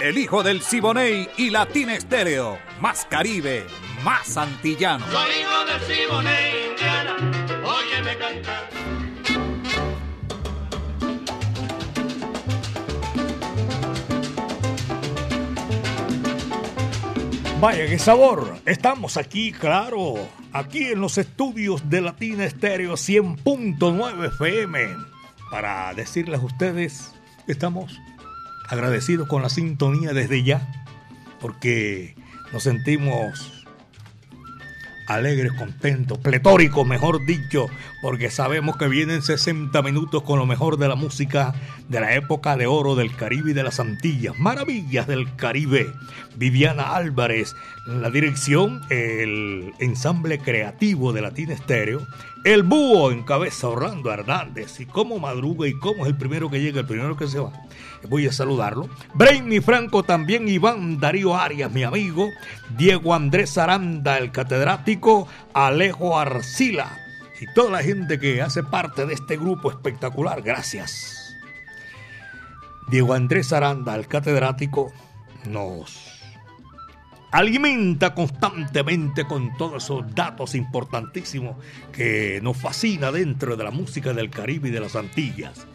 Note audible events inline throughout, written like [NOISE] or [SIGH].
El hijo del Siboney y Latina Estéreo. Más Caribe, más antillano. Soy hijo del Siboney, Indiana. Óyeme cantar. Vaya, qué sabor. Estamos aquí, claro, aquí en los estudios de Latina Estéreo 100.9 FM, para decirles a ustedes que estamos agradecidos con la sintonía desde ya, porque nos sentimos alegres, contentos, pletóricos, mejor dicho, porque sabemos que vienen 60 minutos con lo mejor de la música de la época de oro del Caribe y de las Antillas, maravillas del Caribe. Viviana Álvarez, en la dirección, el ensamble creativo de Latina Estéreo, el búho en cabeza Orlando Hernández, y cómo madruga y cómo es el primero que llega, el primero que se va voy a saludarlo. Brainy Franco también, Iván Darío Arias, mi amigo, Diego Andrés Aranda, el catedrático, Alejo Arcila y toda la gente que hace parte de este grupo espectacular. Gracias. Diego Andrés Aranda, el catedrático, nos alimenta constantemente con todos esos datos importantísimos que nos fascina dentro de la música del Caribe y de las Antillas.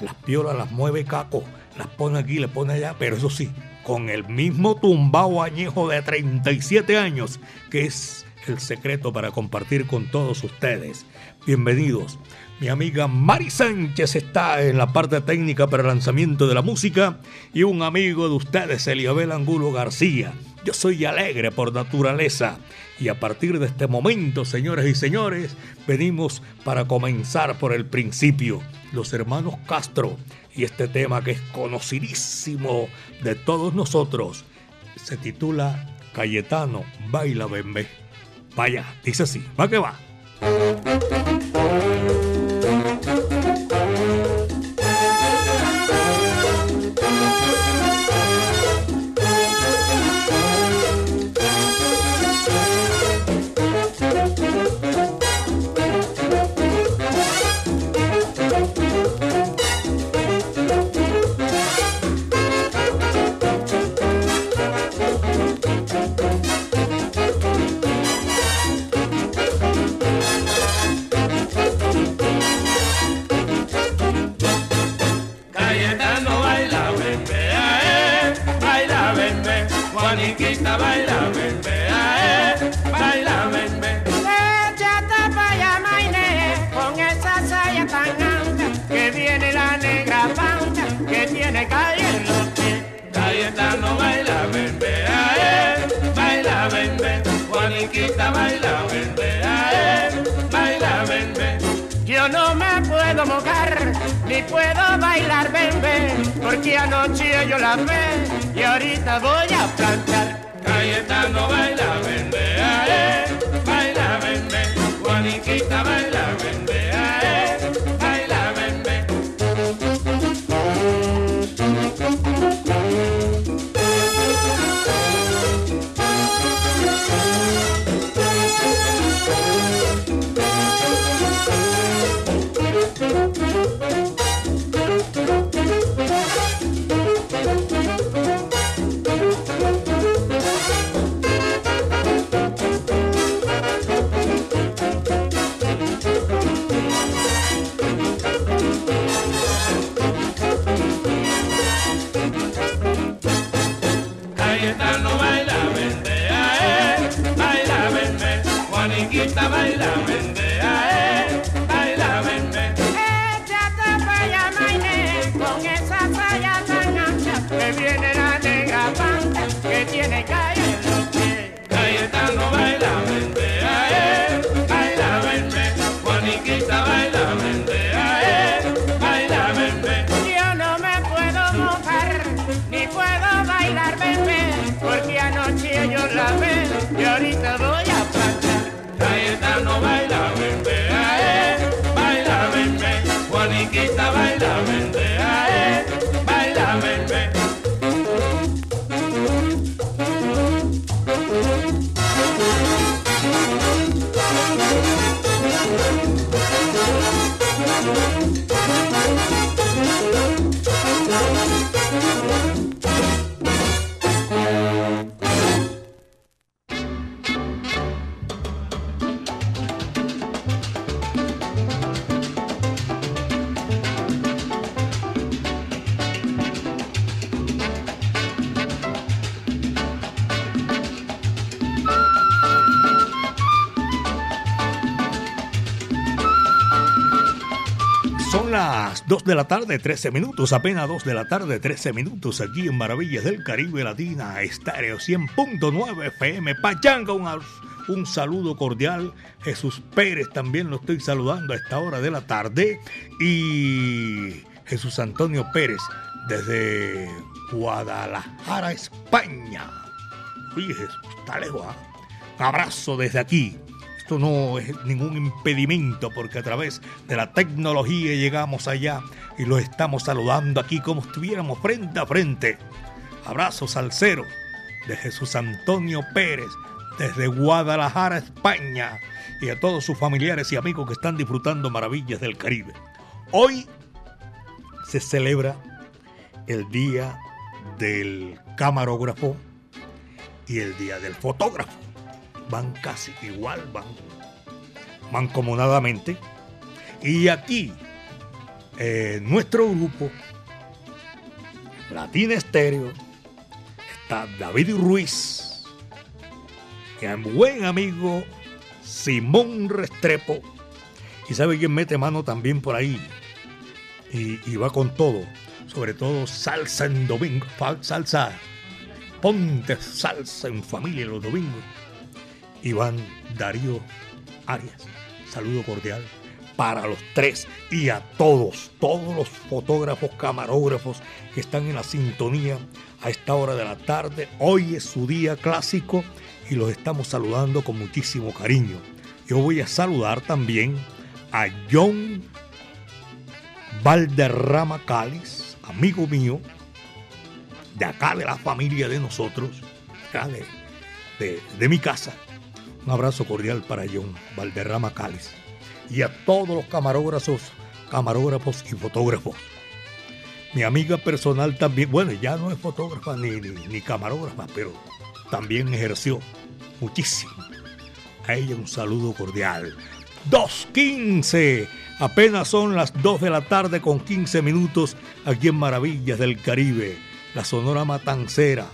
Las piolas las mueve Caco las pone aquí, le pone allá, pero eso sí, con el mismo tumbao añejo de 37 años, que es el secreto para compartir con todos ustedes. Bienvenidos. Mi amiga Mari Sánchez está en la parte técnica para el lanzamiento de la música y un amigo de ustedes, Eliabel Angulo García. Yo soy alegre por naturaleza y a partir de este momento, señores y señores, venimos para comenzar por el principio. Los hermanos Castro y este tema que es conocidísimo de todos nosotros se titula Cayetano Baila Bembe. Vaya, dice así, va que va. Ni puedo bailar bembe, porque anoche yo la ve y ahorita voy a plantar. Cayetano baila bembe, la tarde, 13 minutos, apenas 2 de la tarde, 13 minutos, aquí en Maravillas del Caribe Latina, Estéreo 100.9 FM, Pachanga, un, un saludo cordial. Jesús Pérez también lo estoy saludando a esta hora de la tarde. Y Jesús Antonio Pérez desde Guadalajara, España. Oye, Jesús, está lejos. Un abrazo desde aquí esto no es ningún impedimento porque a través de la tecnología llegamos allá y lo estamos saludando aquí como estuviéramos frente a frente. Abrazo al cero de Jesús Antonio Pérez desde Guadalajara, España y a todos sus familiares y amigos que están disfrutando maravillas del Caribe. Hoy se celebra el Día del Camarógrafo y el Día del Fotógrafo van casi igual, van mancomunadamente. Y aquí, en nuestro grupo, Latina Estéreo, está David Ruiz, y un buen amigo Simón Restrepo, y sabe quién mete mano también por ahí, y, y va con todo, sobre todo salsa en domingo, salsa, ponte salsa en familia los domingos Iván Darío Arias. Saludo cordial para los tres y a todos, todos los fotógrafos, camarógrafos que están en la sintonía a esta hora de la tarde. Hoy es su día clásico y los estamos saludando con muchísimo cariño. Yo voy a saludar también a John Valderrama Cáliz, amigo mío, de acá de la familia de nosotros, de, de mi casa un abrazo cordial para John Valderrama Cáliz y a todos los camarógrafos, camarógrafos y fotógrafos. Mi amiga personal también, bueno, ya no es fotógrafa ni, ni, camarógrafa, pero también ejerció muchísimo. A ella un saludo cordial. 2.15. Apenas son las 2 de la tarde con 15 minutos aquí en Maravillas del Caribe. La Sonora Matancera,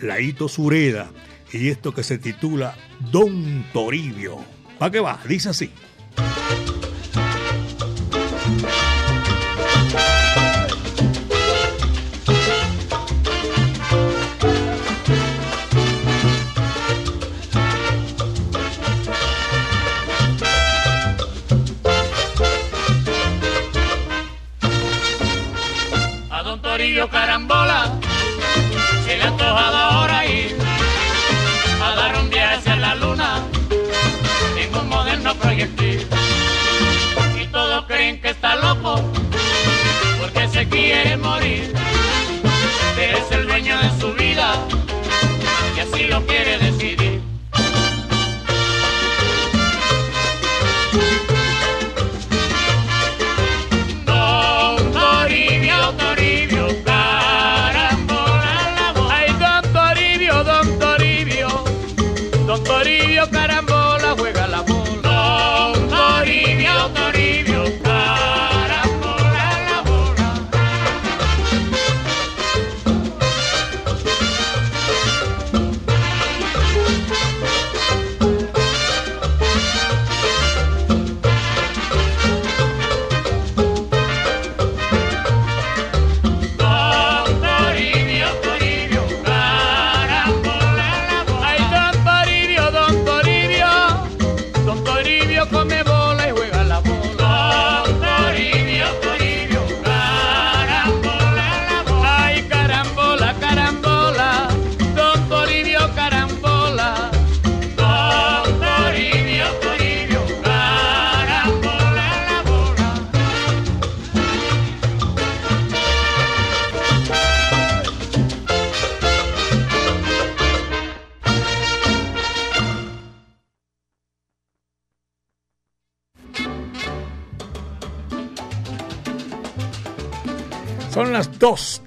Laito Sureda y esto que se titula Don Toribio. ¿Para qué va? Dice así. A Don Toribio Carambola Y todos creen que está loco porque se quiere morir. Es el dueño de su vida y así lo quiere decidir.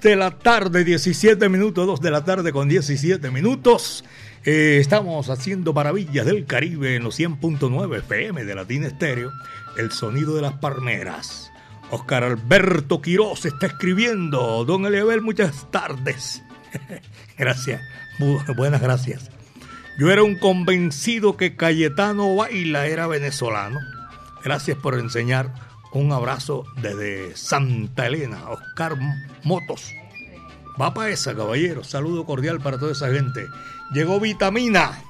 De la tarde, 17 minutos, 2 de la tarde con 17 minutos. Eh, estamos haciendo maravillas del Caribe en los 100.9 FM de Latina Estéreo, el sonido de las palmeras. Oscar Alberto Quiroz está escribiendo. Don Eliabel, muchas tardes. [LAUGHS] gracias, buenas gracias. Yo era un convencido que Cayetano Baila era venezolano. Gracias por enseñar Un abrazo desde Santa Elena, Oscar Motos. Va para esa, caballero. Saludo cordial para toda esa gente. Llegó Vitamina.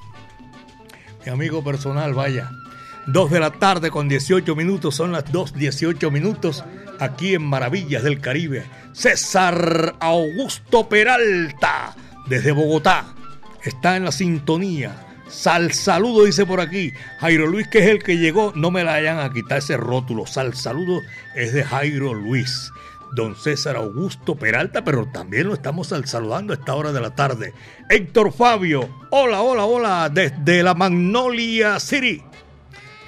Mi amigo personal, vaya. Dos de la tarde con 18 minutos, son las 2.18 minutos aquí en Maravillas del Caribe. César Augusto Peralta, desde Bogotá, está en la sintonía. Sal saludo, dice por aquí. Jairo Luis, que es el que llegó, no me la vayan a quitar ese rótulo. Sal saludo es de Jairo Luis. Don César Augusto Peralta, pero también lo estamos saludando a esta hora de la tarde. Héctor Fabio, hola, hola, hola, desde la Magnolia City.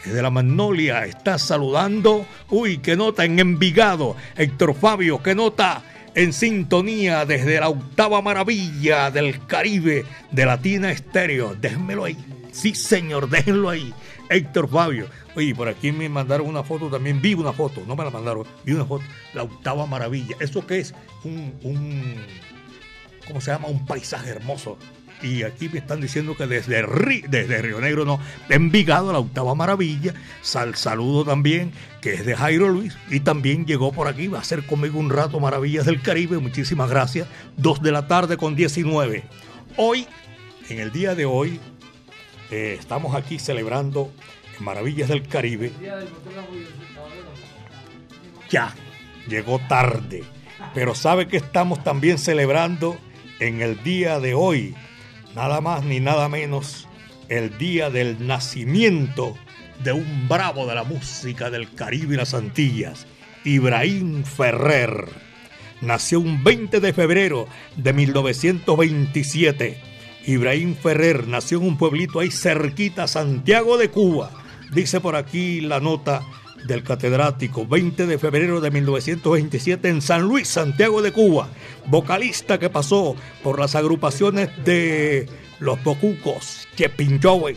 Desde la Magnolia está saludando. Uy, qué nota en Envigado. Héctor Fabio, qué nota en sintonía desde la octava maravilla del Caribe de Latina Estéreo. Déjenmelo ahí. Sí, señor, déjenlo ahí. Héctor Fabio. Oye, por aquí me mandaron una foto también. Vi una foto, no me la mandaron. Vi una foto. La octava maravilla. ¿Eso qué es? Un, un ¿cómo se llama? Un paisaje hermoso y aquí me están diciendo que desde, desde Río Negro, no, Envigado, la octava maravilla, sal, saludo también, que es de Jairo Luis, y también llegó por aquí, va a ser conmigo un rato Maravillas del Caribe, muchísimas gracias, dos de la tarde con 19. Hoy, en el día de hoy, eh, estamos aquí celebrando Maravillas del Caribe. Ya, llegó tarde, pero sabe que estamos también celebrando en el día de hoy, nada más ni nada menos el día del nacimiento de un bravo de la música del Caribe y las Antillas, Ibrahim Ferrer. Nació un 20 de febrero de 1927. Ibrahim Ferrer nació en un pueblito ahí cerquita, Santiago de Cuba. Dice por aquí la nota del catedrático, 20 de febrero de 1927 en San Luis, Santiago de Cuba, vocalista que pasó por las agrupaciones de Los Bocucos, Chepinchowe,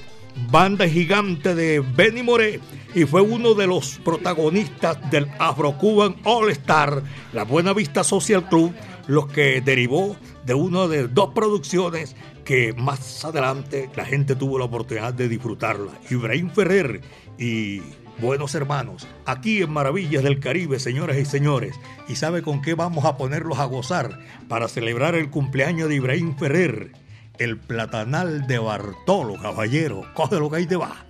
banda gigante de Benny Moré y fue uno de los protagonistas del Afro-Cuban All Star, la Buena Vista Social Club, los que derivó de una de dos producciones que más adelante la gente tuvo la oportunidad de disfrutarla. Ibrahim Ferrer y buenos hermanos, aquí en Maravillas del Caribe, señoras y señores. ¿Y sabe con qué vamos a ponerlos a gozar para celebrar el cumpleaños de Ibrahim Ferrer? El platanal de Bartolo, caballero. Coge lo que hay de va.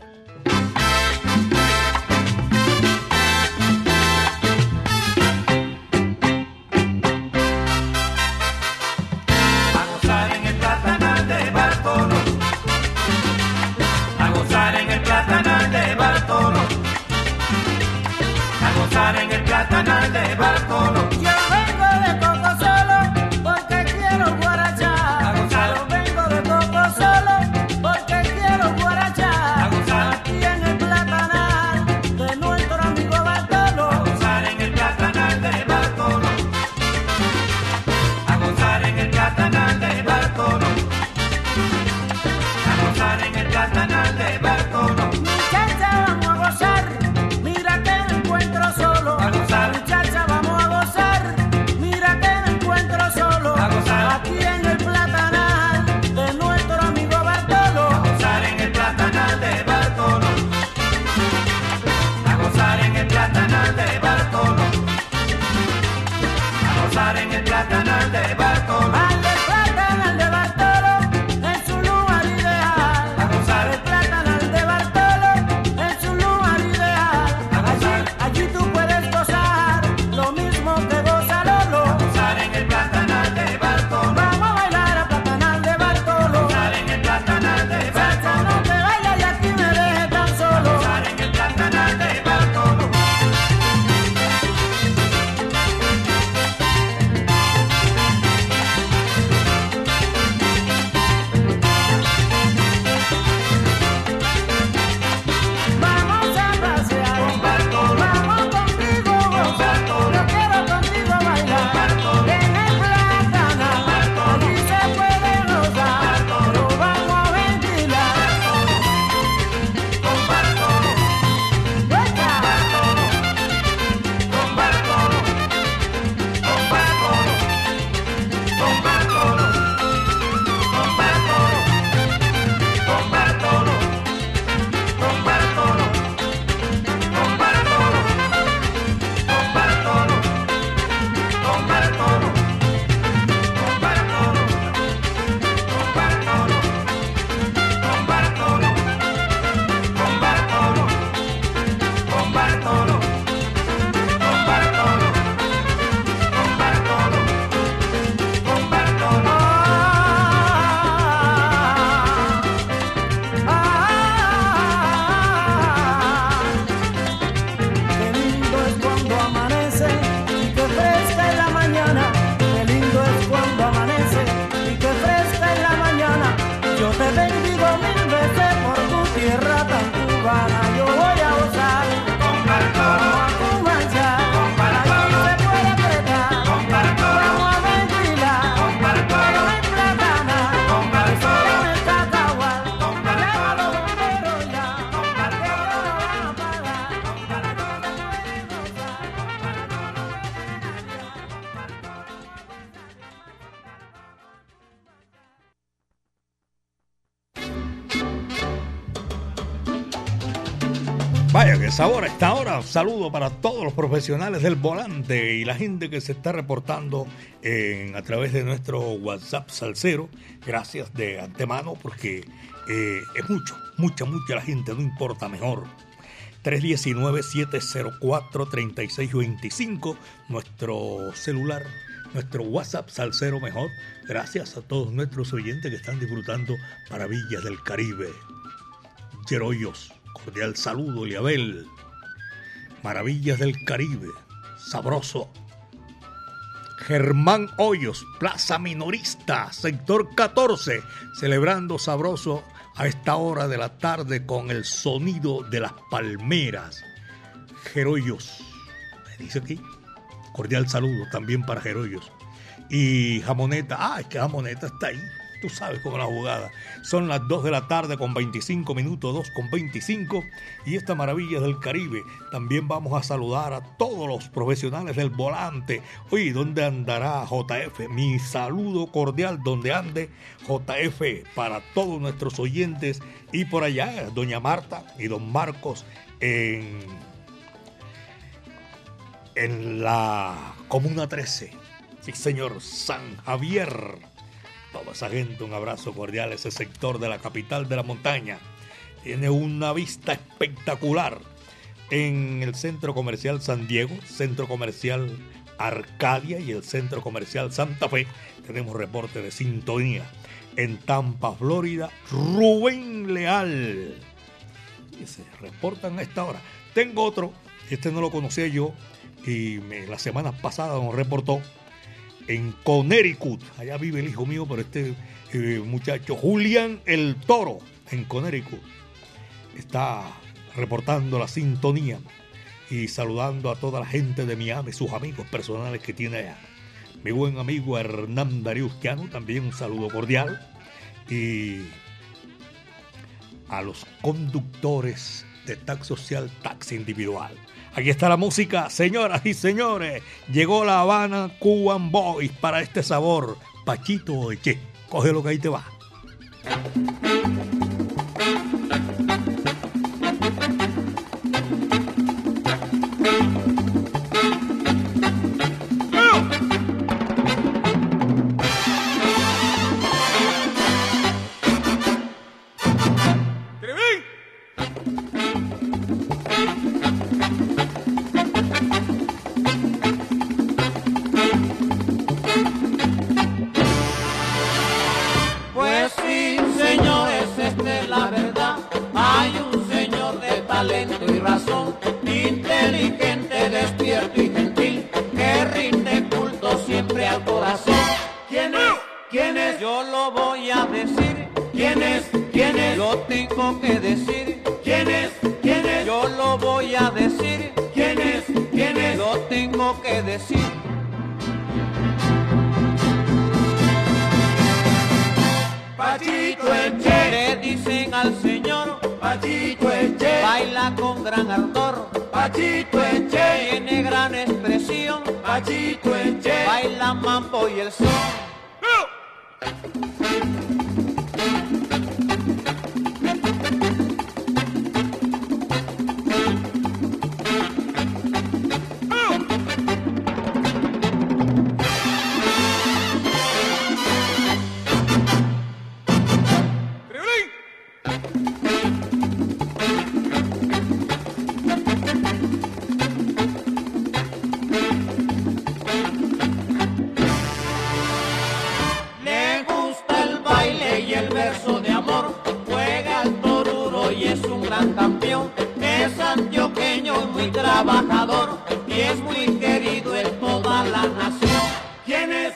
Saludo para todos los profesionales del volante y la gente que se está reportando en, a través de nuestro WhatsApp Salcero. Gracias de antemano porque eh, es mucho, mucha, mucha la gente, no importa, mejor. 319-704-3625, nuestro celular, nuestro WhatsApp Salcero mejor. Gracias a todos nuestros oyentes que están disfrutando Maravillas del Caribe. Yeroyos Cordial saludo, Liabel. Maravillas del Caribe. Sabroso. Germán Hoyos, Plaza Minorista, sector 14, celebrando sabroso a esta hora de la tarde con el sonido de las palmeras. Geroyos, me dice aquí. Cordial saludo también para Geroyos. Y Jamoneta, ah, es que Jamoneta está ahí tú sabes cómo la jugada. Son las 2 de la tarde con 25 minutos, 2 con 25. Y esta maravilla del Caribe. También vamos a saludar a todos los profesionales del volante. Oye, ¿dónde andará JF? Mi saludo cordial donde ande JF para todos nuestros oyentes. Y por allá, doña Marta y don Marcos en, en la Comuna 13. Sí, señor, San Javier toda esa gente, un abrazo cordial. Ese sector de la capital de la montaña tiene una vista espectacular en el centro comercial San Diego, centro comercial Arcadia y el centro comercial Santa Fe. Tenemos reporte de sintonía. En Tampa, Florida, Rubén Leal. Y se reportan a esta hora. Tengo otro, este no lo conocía yo y la semana pasada nos reportó en Connecticut. Allá vive el hijo mío, pero este eh, muchacho, Julián el Toro, en Connecticut, está reportando la sintonía y saludando a toda la gente de Miami, sus amigos personales que tiene allá. Mi buen amigo Hernán Dariusquiano, también un saludo cordial. Y a los conductores de taxi social, taxi individual. Aquí está la música, señoras y señores. Llegó la Habana Cuban Boys para este sabor. Pachito Eche. Coge lo que ahí te va. tengo que decir. ¿Quién es? ¿Quién es? Yo lo voy a decir. ¿Quién es? ¿Quién es? Lo tengo que decir. Pachito Eche. Le dicen al señor. Pachito Eche. Baila con gran ardor. Pachito Eche. Tiene gran expresión. Pachito Eche. Baila mambo y el son. Y es muy querido en toda la nación. ¿Quién es?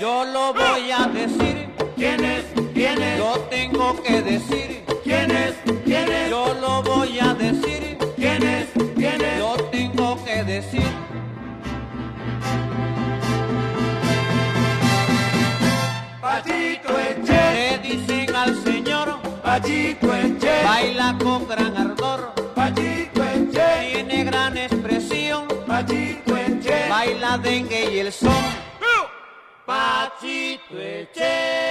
Yo lo voy a decir. ¿Quién es? Yo tengo que decir. ¿Quién es? Yo lo voy a decir. ¿Quién es? Yo tengo que decir. Pachito Eche. Le dicen al señor. Pachito Eche. Baila con gran dengue el son. Pachito Eche.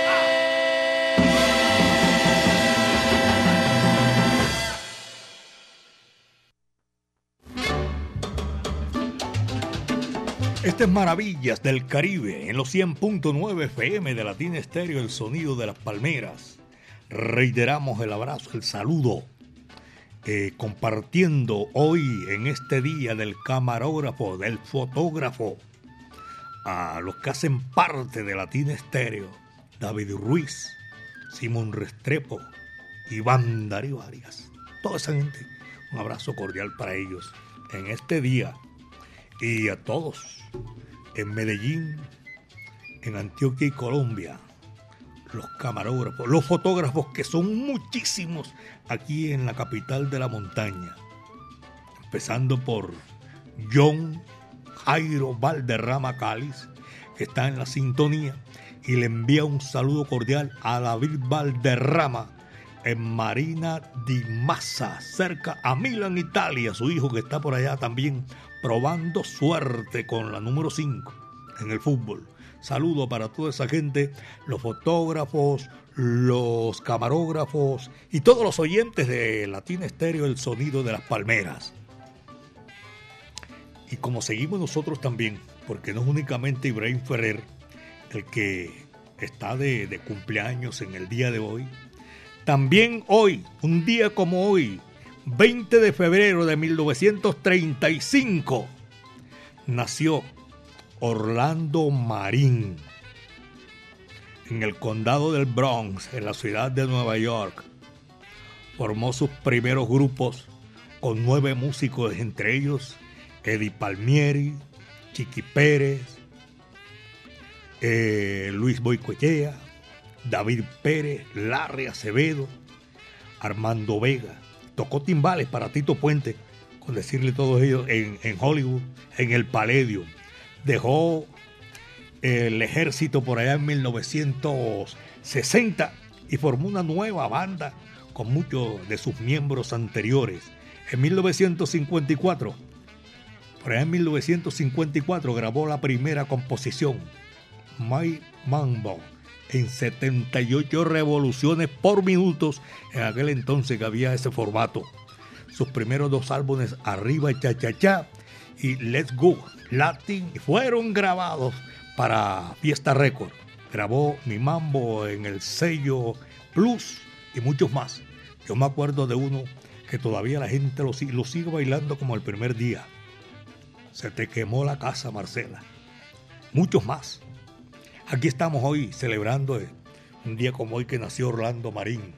Estas es maravillas del Caribe en los 100.9 FM de Latina Estéreo, el sonido de las palmeras. Reiteramos el abrazo, el saludo eh, compartiendo hoy en este día del camarógrafo, del fotógrafo, a los que hacen parte de Latina Estéreo, David Ruiz, Simón Restrepo, Iván Darío Arias, toda esa gente. Un abrazo cordial para ellos en este día y a todos en Medellín, en Antioquia y Colombia, los camarógrafos, los fotógrafos que son muchísimos aquí en la capital de la montaña, empezando por John Jairo Valderrama Cáliz, que está en la sintonía, y le envía un saludo cordial a David Valderrama en Marina di Massa, cerca a Milán, Italia, su hijo que está por allá también probando suerte con la número 5 en el fútbol. Saludo para toda esa gente, los fotógrafos, los camarógrafos y todos los oyentes de Latina Estéreo, el sonido de las palmeras. Y como seguimos nosotros también, porque no es únicamente Ibrahim Ferrer el que está de, de cumpleaños en el día de hoy, también hoy, un día como hoy, 20 de febrero de 1935, nació Orlando Marín en el condado del Bronx, en la ciudad de Nueva York. Formó sus primeros grupos con nueve músicos, entre ellos Eddie Palmieri, Chiqui Pérez, eh, Luis Boicochea, David Pérez, Larry Acevedo, Armando Vega tocó timbales para Tito Puente, con decirle todos ellos, en, Hollywood, en el Palladium. Dejó el ejército por allá en 1960 y formó una nueva banda con muchos de sus miembros anteriores. En 1954, por allá en 1954 grabó la primera composición, My Mambo, en 78 revoluciones por minutos en aquel entonces que había ese formato. Sus primeros dos álbumes, Arriba Cha Cha Cha y Let's Go Latin, fueron grabados para Fiesta Record. Grabó Mi Mambo en el sello Plus y muchos más. Yo me acuerdo de uno que todavía la gente lo, lo sigue bailando como el primer día. Se te quemó la casa, Marcela. Muchos más. Aquí estamos hoy celebrando un día como hoy que nació Orlando Marín.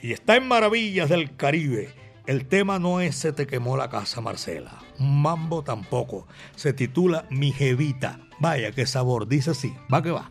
Y está en Maravillas del Caribe. El tema no es Se te quemó la casa, Marcela. Mambo tampoco. Se titula Mi Jevita. Vaya, qué sabor. Dice así. Va que va.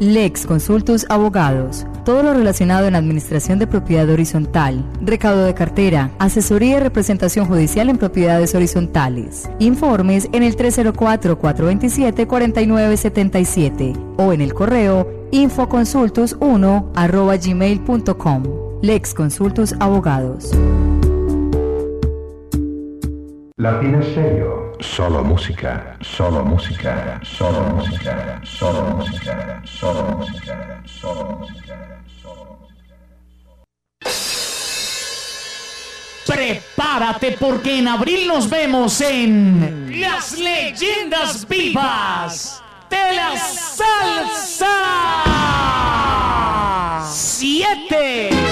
Lex Consultus Abogados. Todo lo relacionado en administración de propiedad horizontal, recaudo de cartera, asesoría y representación judicial en propiedades horizontales. Informes en el 304-427-4977 o en el correo infoconsultus1 arroba gmail.com. Lex Consultus Abogados. Latina Stereo. Solo música, solo música, solo música, solo música, solo música, solo música, solo Prepárate porque en abril nos vemos en Las Leyendas Vivas de la Salsa 7.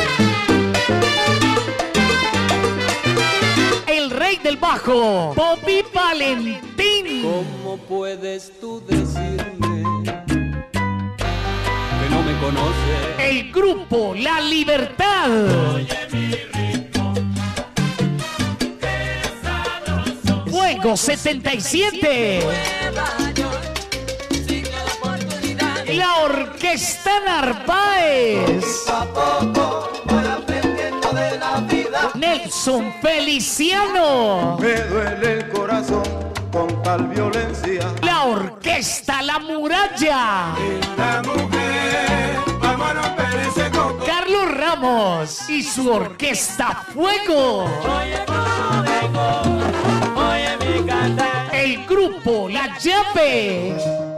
Rey del bajo, Bobby Valentín. ¿Cómo puedes tú decirme que no me conoces? El grupo La Libertad. Fuego 77. La Orquesta Narváez. Nelson Feliciano. Me duele el corazón con tal violencia. La Orquesta La Muralla. La mujer, vamos a romper ese coco. Carlos Ramos y su Orquesta Fuego. El grupo La Llave.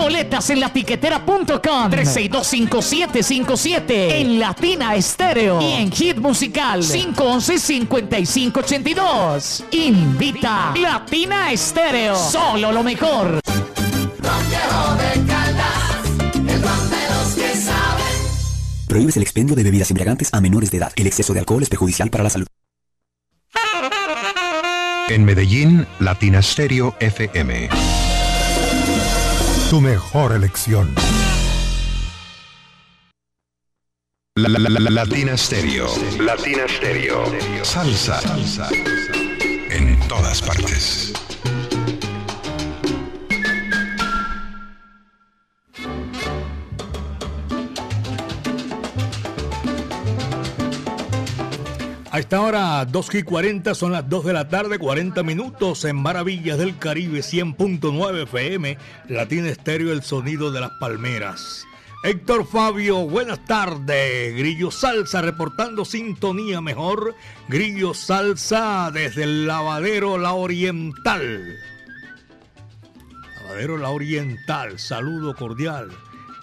Boletas en la tiquetera.com 3625757 en Latina Estéreo y en Hit Musical 511-5582. Invita Latina Estéreo. Solo lo mejor. Prohíbes el expendio de bebidas embriagantes a menores de edad. El exceso de alcohol es perjudicial para la salud. En Medellín, Latina Stereo FM. Tu mejor elección. La, la, la, la- Latina Stereo. Latina Stereo. Salsa. En todas partes. A esta hora, 2 y 40, son las 2 de la tarde, 40 minutos en Maravillas del Caribe, 100.9 FM, Latina Estéreo, el sonido de las palmeras. Héctor Fabio, buenas tardes. Grillo Salsa reportando sintonía mejor. Grillo Salsa desde el lavadero La Oriental. Lavadero La Oriental, saludo cordial.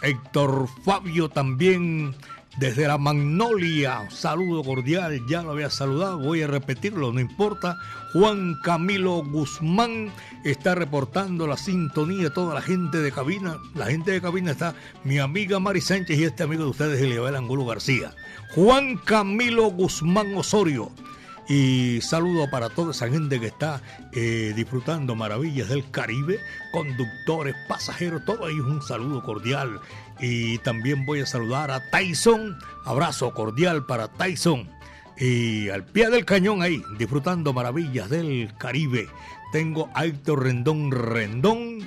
Héctor Fabio también desde la Magnolia, saludo cordial, ya lo había saludado, voy a repetirlo, no importa. Juan Camilo Guzmán está reportando la sintonía, toda la gente de cabina. La gente de cabina está mi amiga Mari Sánchez y este amigo de ustedes, Eliabel Angulo García. Juan Camilo Guzmán Osorio. Y saludo para toda esa gente que está eh, disfrutando maravillas del Caribe, conductores, pasajeros, todo ahí un saludo cordial. Y también voy a saludar a Tyson, abrazo cordial para Tyson. Y al pie del cañón ahí, disfrutando maravillas del Caribe. Tengo a Héctor Rendón Rendón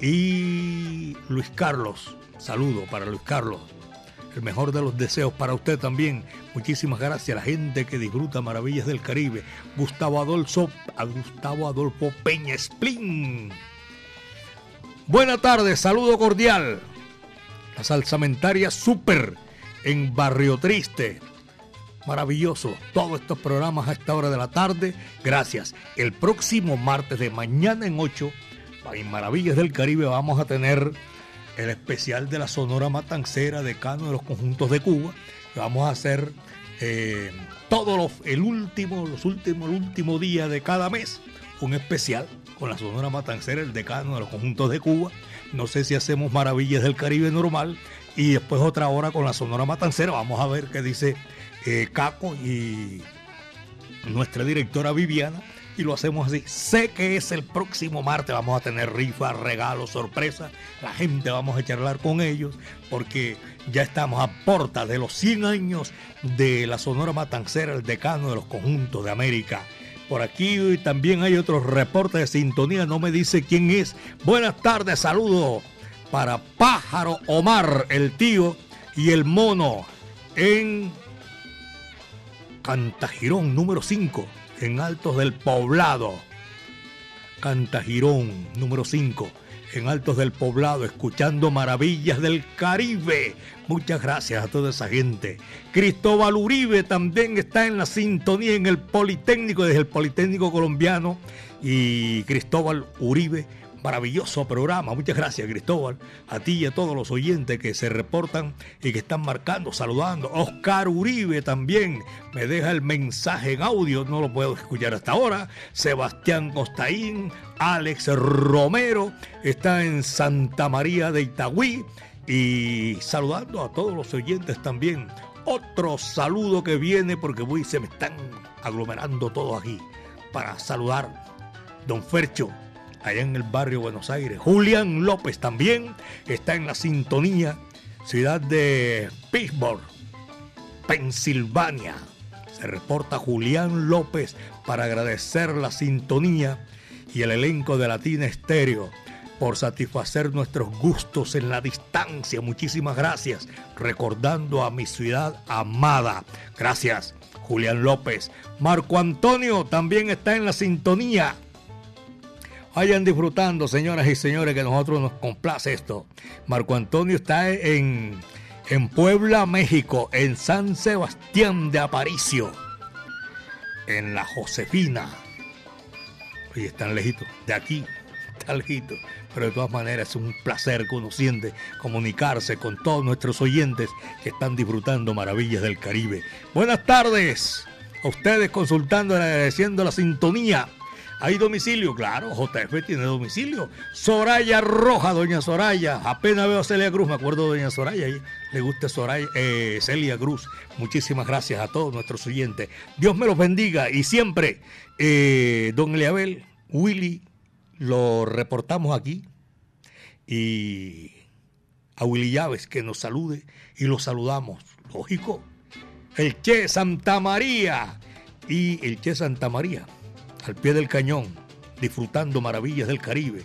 y Luis Carlos. Saludo para Luis Carlos. El mejor de los deseos para usted también. Muchísimas gracias a la gente que disfruta Maravillas del Caribe. Gustavo Adolfo, a Gustavo Adolfo Peña Splin. Buena tarde, saludo cordial. La salsamentaria Super en Barrio Triste. Maravilloso. Todos estos programas a esta hora de la tarde. Gracias. El próximo martes de mañana en 8 en Maravillas del Caribe vamos a tener el especial de la Sonora Matancera, decano de los conjuntos de Cuba. Vamos a hacer eh, todos los, el último, los últimos, el último día de cada mes, un especial con la Sonora Matancera, el decano de los conjuntos de Cuba. No sé si hacemos Maravillas del Caribe normal y después otra hora con la Sonora Matancera. Vamos a ver qué dice eh, Caco y nuestra directora Viviana y lo hacemos así. Sé que es el próximo martes, vamos a tener rifas, regalos, sorpresas. La gente vamos a charlar con ellos porque ya estamos a porta de los 100 años de la Sonora Matancera, el decano de los conjuntos de América. Por aquí también hay otros reportes de sintonía, no me dice quién es. Buenas tardes, saludo para Pájaro Omar, el tío y el mono en Cantagirón número 5 en Altos del Poblado. Cantagirón, número 5, en Altos del Poblado, escuchando maravillas del Caribe. Muchas gracias a toda esa gente. Cristóbal Uribe también está en la sintonía en el Politécnico, desde el Politécnico colombiano. Y Cristóbal Uribe Maravilloso programa. Muchas gracias, Cristóbal. A ti y a todos los oyentes que se reportan y que están marcando, saludando. Oscar Uribe también me deja el mensaje en audio. No lo puedo escuchar hasta ahora. Sebastián Costaín, Alex Romero está en Santa María de Itagüí. Y saludando a todos los oyentes también. Otro saludo que viene porque voy, se me están aglomerando todos aquí para saludar. Don Fercho, allá en el barrio Buenos Aires. Julián López también está en la sintonía, ciudad de Pittsburgh, Pensilvania. Se reporta Julián López para agradecer la sintonía y el elenco de Latina Estéreo por satisfacer nuestros gustos en la distancia. Muchísimas gracias. Recordando a mi ciudad amada. Gracias, Julián López. Marco Antonio también está en la sintonía. Vayan disfrutando, señoras y señores, que a nosotros nos complace esto. Marco Antonio está en, en Puebla, México, en San Sebastián de Aparicio, en la Josefina. Oye, están lejitos, de aquí, [LAUGHS] está lejitos. Pero de todas maneras es un placer siente comunicarse con todos nuestros oyentes que están disfrutando maravillas del Caribe. Buenas tardes a ustedes consultando agradeciendo la sintonía ¿Hay domicilio? Claro, JF tiene domicilio. Soraya Roja, doña Soraya. Apenas veo a Celia Cruz, me acuerdo de doña Soraya. Le gusta Soraya, eh, Celia Cruz. Muchísimas gracias a todos nuestros oyentes. Dios me los bendiga y siempre, eh, don Leabel, Willy, lo reportamos aquí. Y a Willy Llaves que nos salude y lo saludamos. Lógico. El Che Santa María y el Che Santa María al pie del cañón, disfrutando maravillas del Caribe.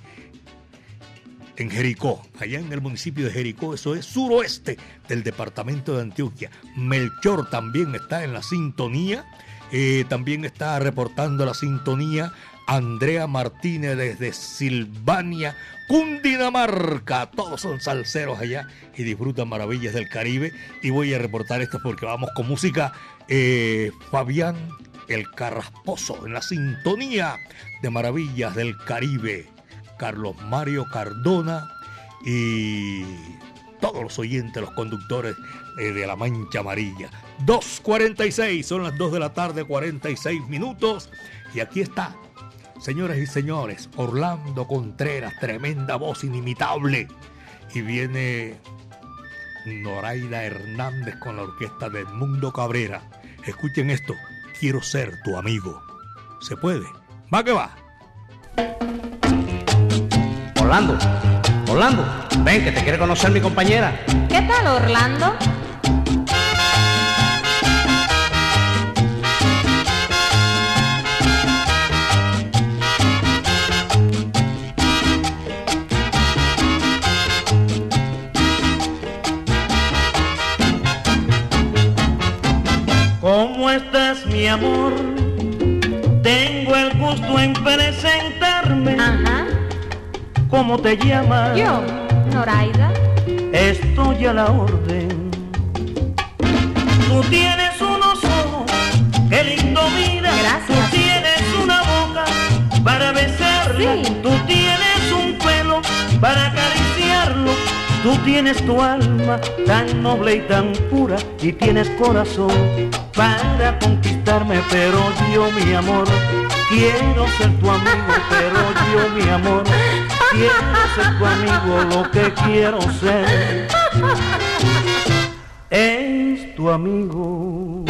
En Jericó, allá en el municipio de Jericó, eso es suroeste del departamento de Antioquia. Melchor también está en la sintonía, eh, también está reportando la sintonía Andrea Martínez desde Silvania, Cundinamarca. Todos son salseros allá y disfrutan maravillas del Caribe. Y voy a reportar esto porque vamos con música. Eh, Fabián el Carrasposo en la sintonía de Maravillas del Caribe. Carlos Mario Cardona y todos los oyentes, los conductores eh, de La Mancha Amarilla. 2.46, son las 2 de la tarde, 46 minutos. Y aquí está, señoras y señores, Orlando Contreras, tremenda voz inimitable. Y viene Noraida Hernández con la orquesta de Mundo Cabrera. Escuchen esto, quiero ser tu amigo. ¿Se puede? Va que va. Orlando, Orlando, ven que te quiere conocer mi compañera. ¿Qué tal, Orlando? Estás, mi amor? Tengo el gusto en presentarme. Ajá. ¿Cómo te llamas? Yo, Noraida. Estoy a la orden. Tú tienes unos ojos, qué lindo mira. Gracias. Tú tienes una boca para besarla. Sí. Tú tienes un tienes tu alma tan noble y tan pura y tienes corazón para conquistarme, pero yo mi amor quiero ser tu amigo, pero yo mi amor quiero ser tu amigo, lo que quiero ser es tu amigo.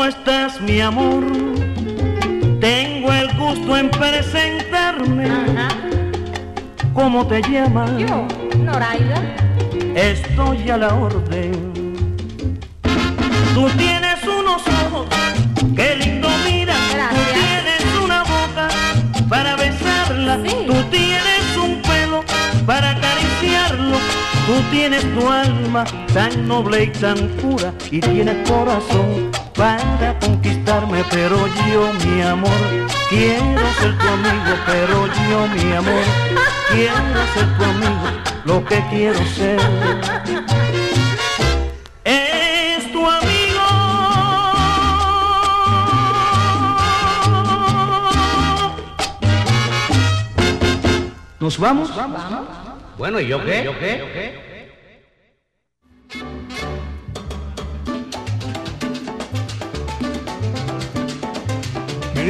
¿Cómo estás, mi amor? Tengo el gusto en presentarme. ¿Cómo te llamas? Yo, Noraida. Estoy a la orden. Tú tienes unos ojos, qué lindo mira. Tú tienes una boca para besarla. Tú tienes un pelo para acariciarlo. Tú tienes tu alma tan noble y tan pura y tienes corazón para conquistarme, pero yo, mi amor, quiero ser tu amigo, pero yo, mi amor, quiero ser tu amigo, lo que quiero ser es tu amigo. ¿Nos vamos? Bueno, ¿y yo qué? ¿Yo qué? Me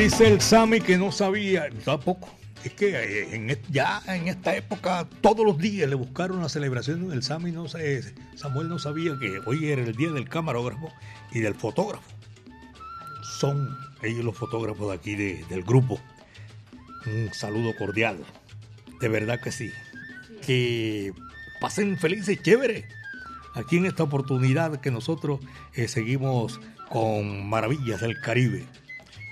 dice el Sami que no sabía, tampoco. Es que eh, ya en esta época todos los días le buscaron la celebración del sé, Samuel no sabía que hoy era el día del camarógrafo y del fotógrafo. Son ellos los fotógrafos de aquí de- del grupo. Un saludo cordial. De verdad que sí. Que pasen felices chévere. Aquí en esta oportunidad que nosotros eh, seguimos con Maravillas del Caribe.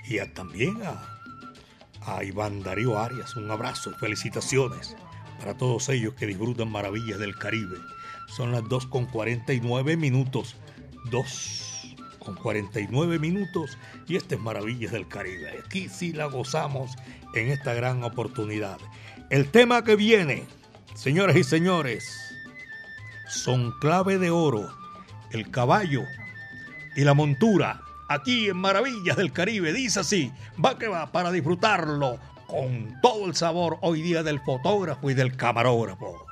Y a- también a, Iván Darío Arias, un abrazo y felicitaciones para todos ellos que disfrutan Maravillas del Caribe. Son las 2 con 49 minutos. 2 con 49 minutos y este es Maravillas del Caribe. Aquí sí la gozamos en esta gran oportunidad. El tema que viene, señoras y señores, son clave de oro, el caballo y la montura. Aquí en Maravillas del Caribe, dice así, va que va para disfrutarlo con todo el sabor hoy día del fotógrafo y del camarógrafo.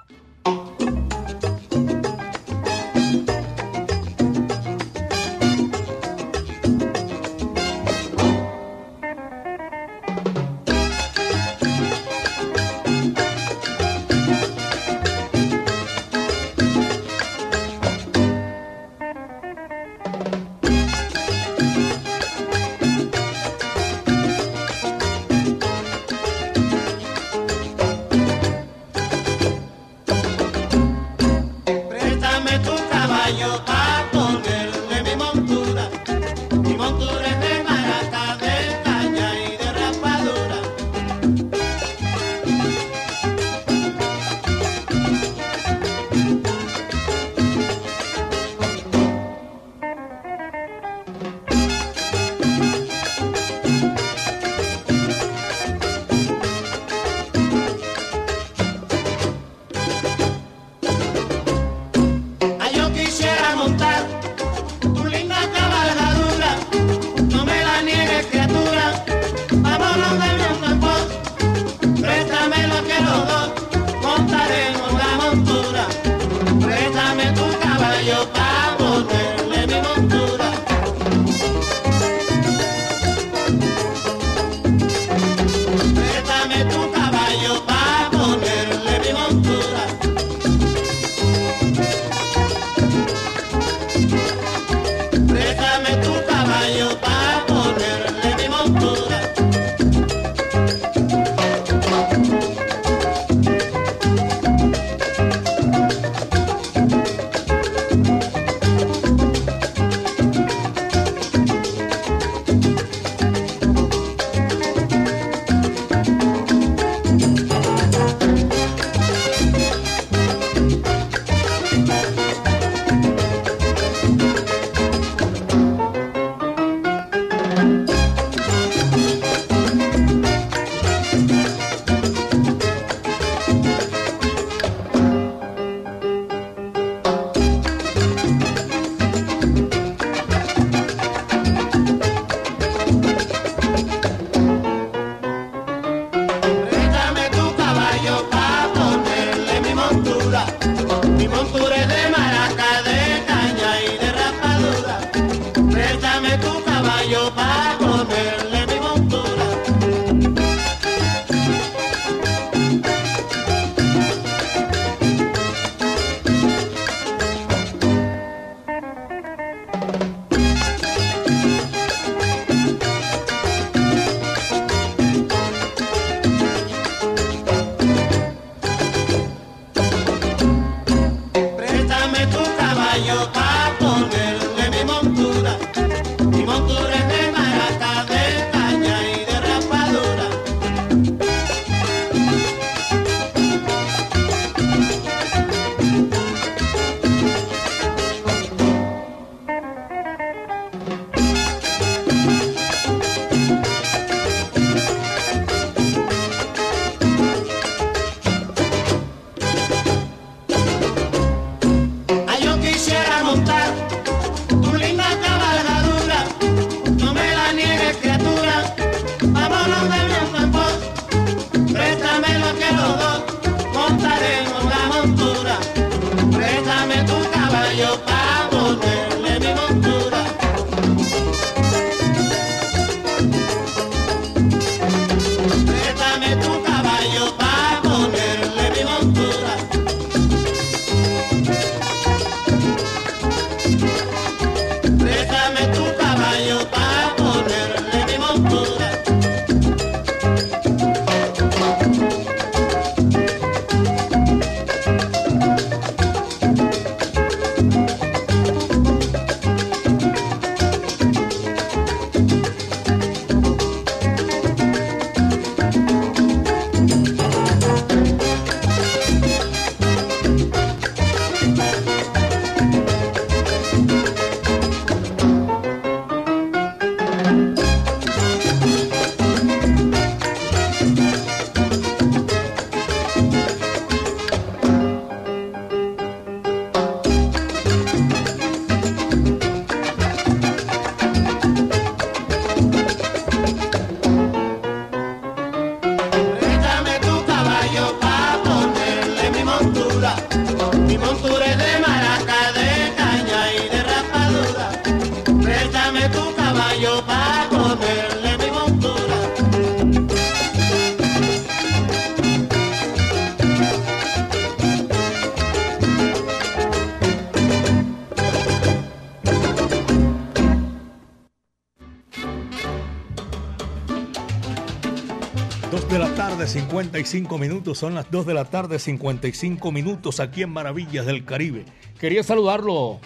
55 minutos. Son las 2 de la tarde, 55 minutos aquí en Maravillas del Caribe. Quería saludarlo,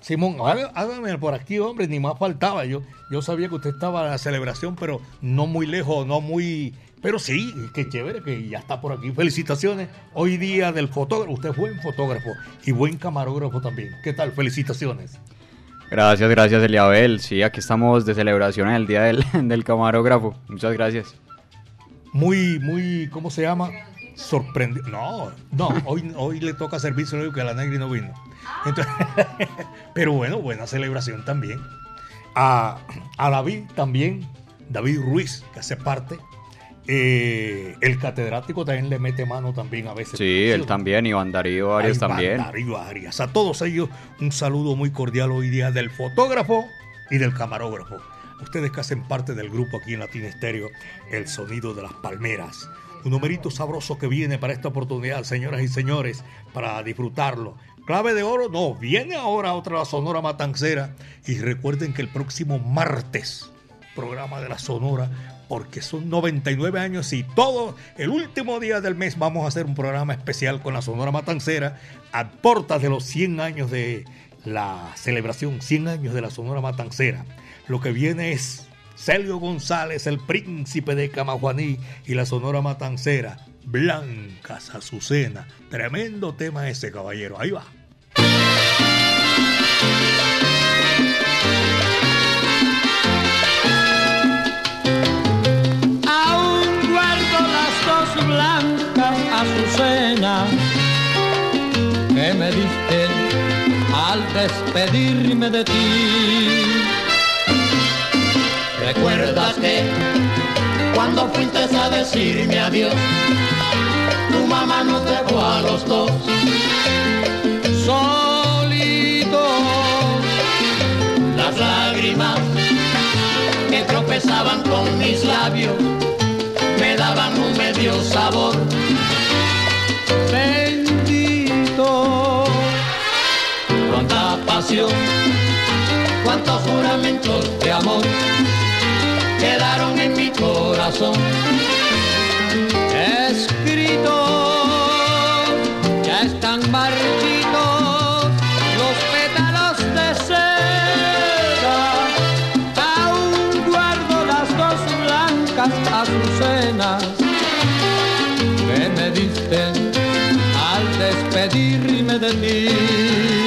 Simón. Hágame por aquí, hombre, ni más faltaba. Yo, yo sabía que usted estaba en la celebración, pero no muy lejos, no muy. Pero sí, qué chévere que ya está por aquí. Felicitaciones. Hoy día del fotógrafo. Usted es buen fotógrafo y buen camarógrafo también. ¿Qué tal? Felicitaciones. Gracias, gracias Eliabel. Sí, aquí estamos de celebración en el Día del, [LAUGHS] del Camarógrafo. Muchas gracias. Muy, muy, ¿cómo se llama? Sorprendido. No, no, hoy, hoy le toca servicio digo que la Negri no vino. Entonces, [LAUGHS] pero bueno, buena celebración también. A, a David también, David Ruiz, que hace parte. Eh, el catedrático también le mete mano también a veces. Sí, él también, Iván Darío Arias Ay, también. Darío Arias. A todos ellos un saludo muy cordial hoy día del fotógrafo y del camarógrafo. Ustedes que hacen parte del grupo aquí en Latina Estéreo, El Sonido de las Palmeras. Un numerito sabroso que viene para esta oportunidad, señoras y señores, para disfrutarlo. Clave de oro, no, viene ahora otra la Sonora Matancera. Y recuerden que el próximo martes, programa de la Sonora, porque son 99 años y todo el último día del mes vamos a hacer un programa especial con la Sonora Matancera a portas de los 100 años de la celebración, 100 años de la Sonora Matancera. Lo que viene es Celio González, el príncipe de Camajuaní y la Sonora Matancera. Blancas Azucena. Tremendo tema ese, caballero. Ahí va. Aún guardo las dos blancas azucenas que me diste al despedirme de ti. ¿Recuerdas que cuando fuiste a decirme adiós, tu mamá nos dejó a los dos? Solitos, las lágrimas que tropezaban con mis labios me daban un medio sabor. Bendito, cuánta pasión, cuántos juramentos de amor quedaron en mi corazón. Escrito, ya están marchitos los pétalos de seda. Aún guardo las dos blancas azucenas que me diste al despedirme de ti.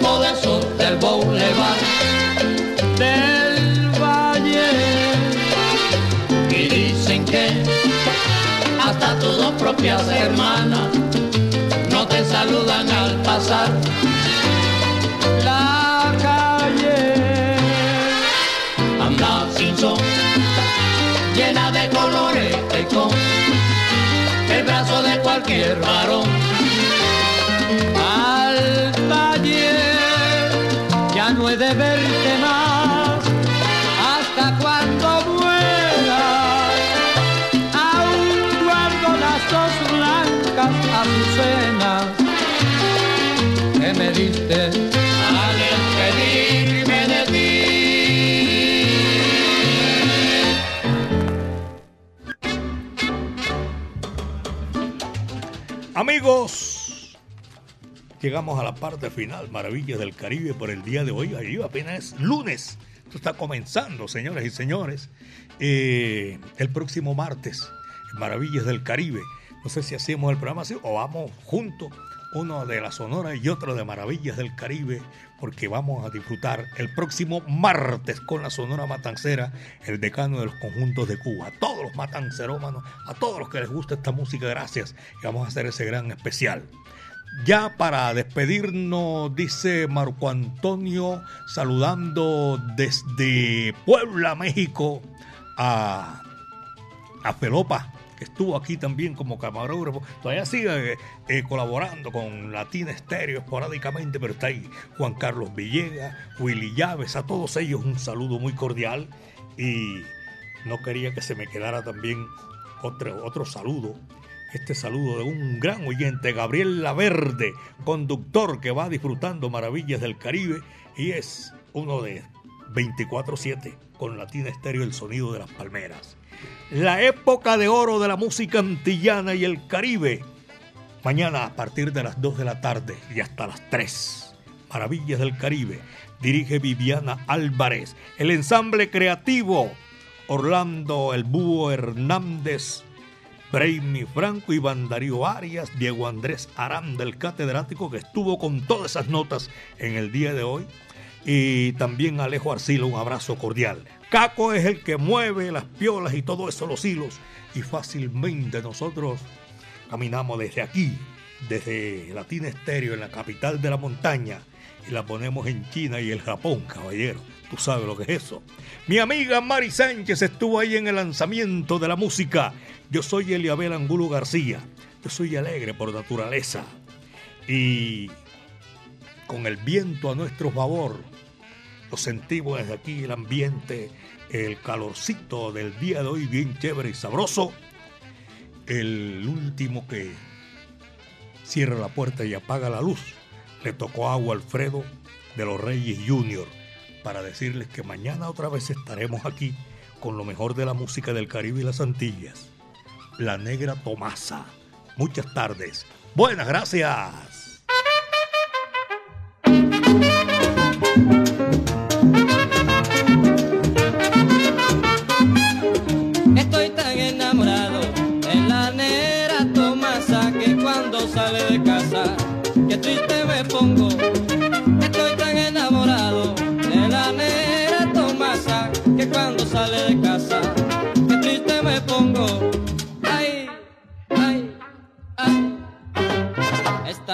Con un tipo de sol del boulevard del valle. Y dicen que hasta tus dos propias hermanas no te saludan al pasar la calle. Anda sin son llena de colores con el brazo de cualquier varón Amigos, llegamos a la parte final, Maravillas del Caribe por el día de hoy. Ahí apenas es lunes. Esto está comenzando, señoras y señores. Eh, el próximo martes, Maravillas del Caribe. No sé si hacemos el programa así o vamos juntos, uno de la Sonora y otro de Maravillas del Caribe, porque vamos a disfrutar el próximo martes con la Sonora Matancera, el decano de los conjuntos de Cuba. A todos los matancerómanos, a todos los que les gusta esta música, gracias. Y vamos a hacer ese gran especial. Ya para despedirnos, dice Marco Antonio, saludando desde Puebla, México, a, a Felopa, estuvo aquí también como camarógrafo. Todavía sigue eh, colaborando con Latina Estéreo esporádicamente, pero está ahí Juan Carlos Villegas, Willy Llaves, a todos ellos un saludo muy cordial. Y no quería que se me quedara también otro, otro saludo este saludo de un gran oyente, Gabriel Laverde, conductor que va disfrutando maravillas del Caribe y es uno de 24-7 con Latina Estéreo El Sonido de las Palmeras. La época de oro de la música antillana y el Caribe. Mañana a partir de las 2 de la tarde y hasta las 3. Maravillas del Caribe. Dirige Viviana Álvarez. El ensamble creativo. Orlando El Búho Hernández. Brainy Franco, Iván Darío Arias, Diego Andrés Aranda, el catedrático que estuvo con todas esas notas en el día de hoy. Y también Alejo Arcila, un abrazo cordial. Caco es el que mueve las piolas y todo eso, los hilos. Y fácilmente nosotros caminamos desde aquí, desde Latina Estéreo, en la capital de la montaña, y la ponemos en China y el Japón, caballero. Tú sabes lo que es eso. Mi amiga Mari Sánchez estuvo ahí en el lanzamiento de la música. Yo soy Eliabel Angulo García. Yo soy alegre por naturaleza. Y con el viento a nuestro favor, lo sentimos desde aquí, el ambiente, el calorcito del día de hoy, bien chévere y sabroso. El último que cierra la puerta y apaga la luz, le tocó agua a Alfredo de los Reyes Junior para decirles que mañana otra vez estaremos aquí con lo mejor de la música del Caribe y las Antillas. La Negra Tomasa. Muchas tardes. Buenas gracias.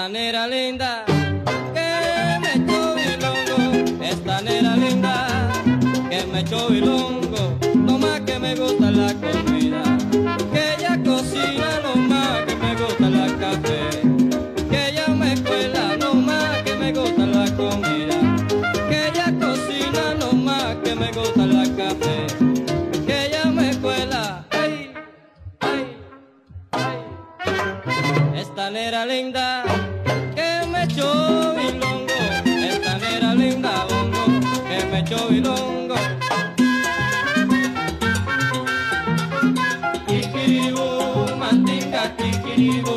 Esta negra linda que me echó bilongo, esta negra linda que me echó bilongo, no más que me gusta la comida, que ella cocina, no más que me gusta la café, que ella me cuela, no más que me gusta la comida, que ella cocina, no más que me gusta la café, que ella me cuela, esta nera linda bilongo. Kikiribu, mandinga, kikiribu.